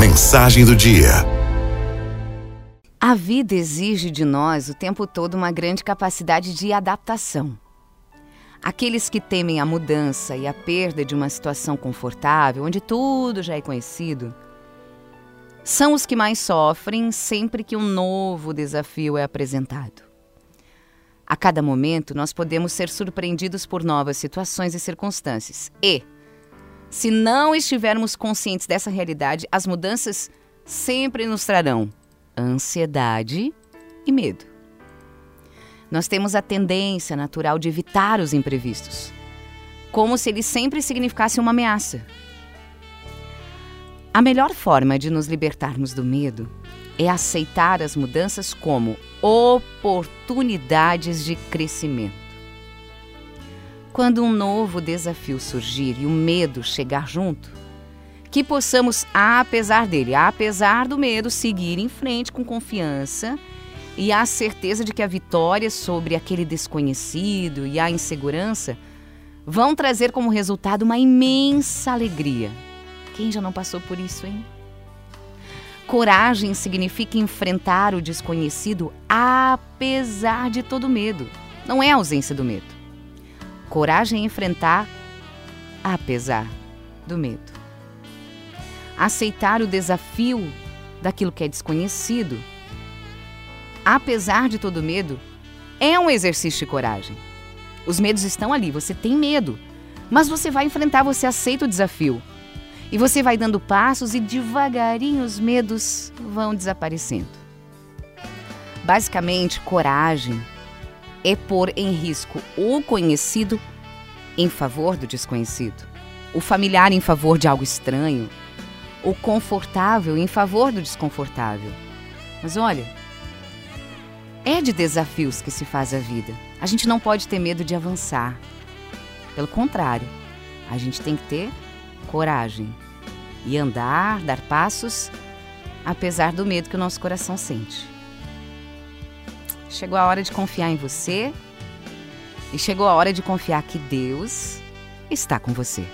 Mensagem do dia. A vida exige de nós o tempo todo uma grande capacidade de adaptação. Aqueles que temem a mudança e a perda de uma situação confortável, onde tudo já é conhecido, são os que mais sofrem sempre que um novo desafio é apresentado. A cada momento, nós podemos ser surpreendidos por novas situações e circunstâncias. E, se não estivermos conscientes dessa realidade, as mudanças sempre nos trarão ansiedade e medo. Nós temos a tendência natural de evitar os imprevistos, como se eles sempre significassem uma ameaça. A melhor forma de nos libertarmos do medo é aceitar as mudanças como oportunidades de crescimento. Quando um novo desafio surgir e o medo chegar junto, que possamos, apesar dele, apesar do medo, seguir em frente com confiança e a certeza de que a vitória sobre aquele desconhecido e a insegurança vão trazer como resultado uma imensa alegria. Quem já não passou por isso, hein? Coragem significa enfrentar o desconhecido apesar de todo medo. Não é a ausência do medo. Coragem enfrentar apesar do medo. Aceitar o desafio daquilo que é desconhecido, apesar de todo medo, é um exercício de coragem. Os medos estão ali, você tem medo, mas você vai enfrentar, você aceita o desafio. E você vai dando passos e devagarinho os medos vão desaparecendo. Basicamente, coragem é pôr em risco o conhecido em favor do desconhecido, o familiar em favor de algo estranho, o confortável em favor do desconfortável. Mas olha, é de desafios que se faz a vida. A gente não pode ter medo de avançar. Pelo contrário, a gente tem que ter coragem e andar, dar passos, apesar do medo que o nosso coração sente. Chegou a hora de confiar em você e chegou a hora de confiar que Deus está com você.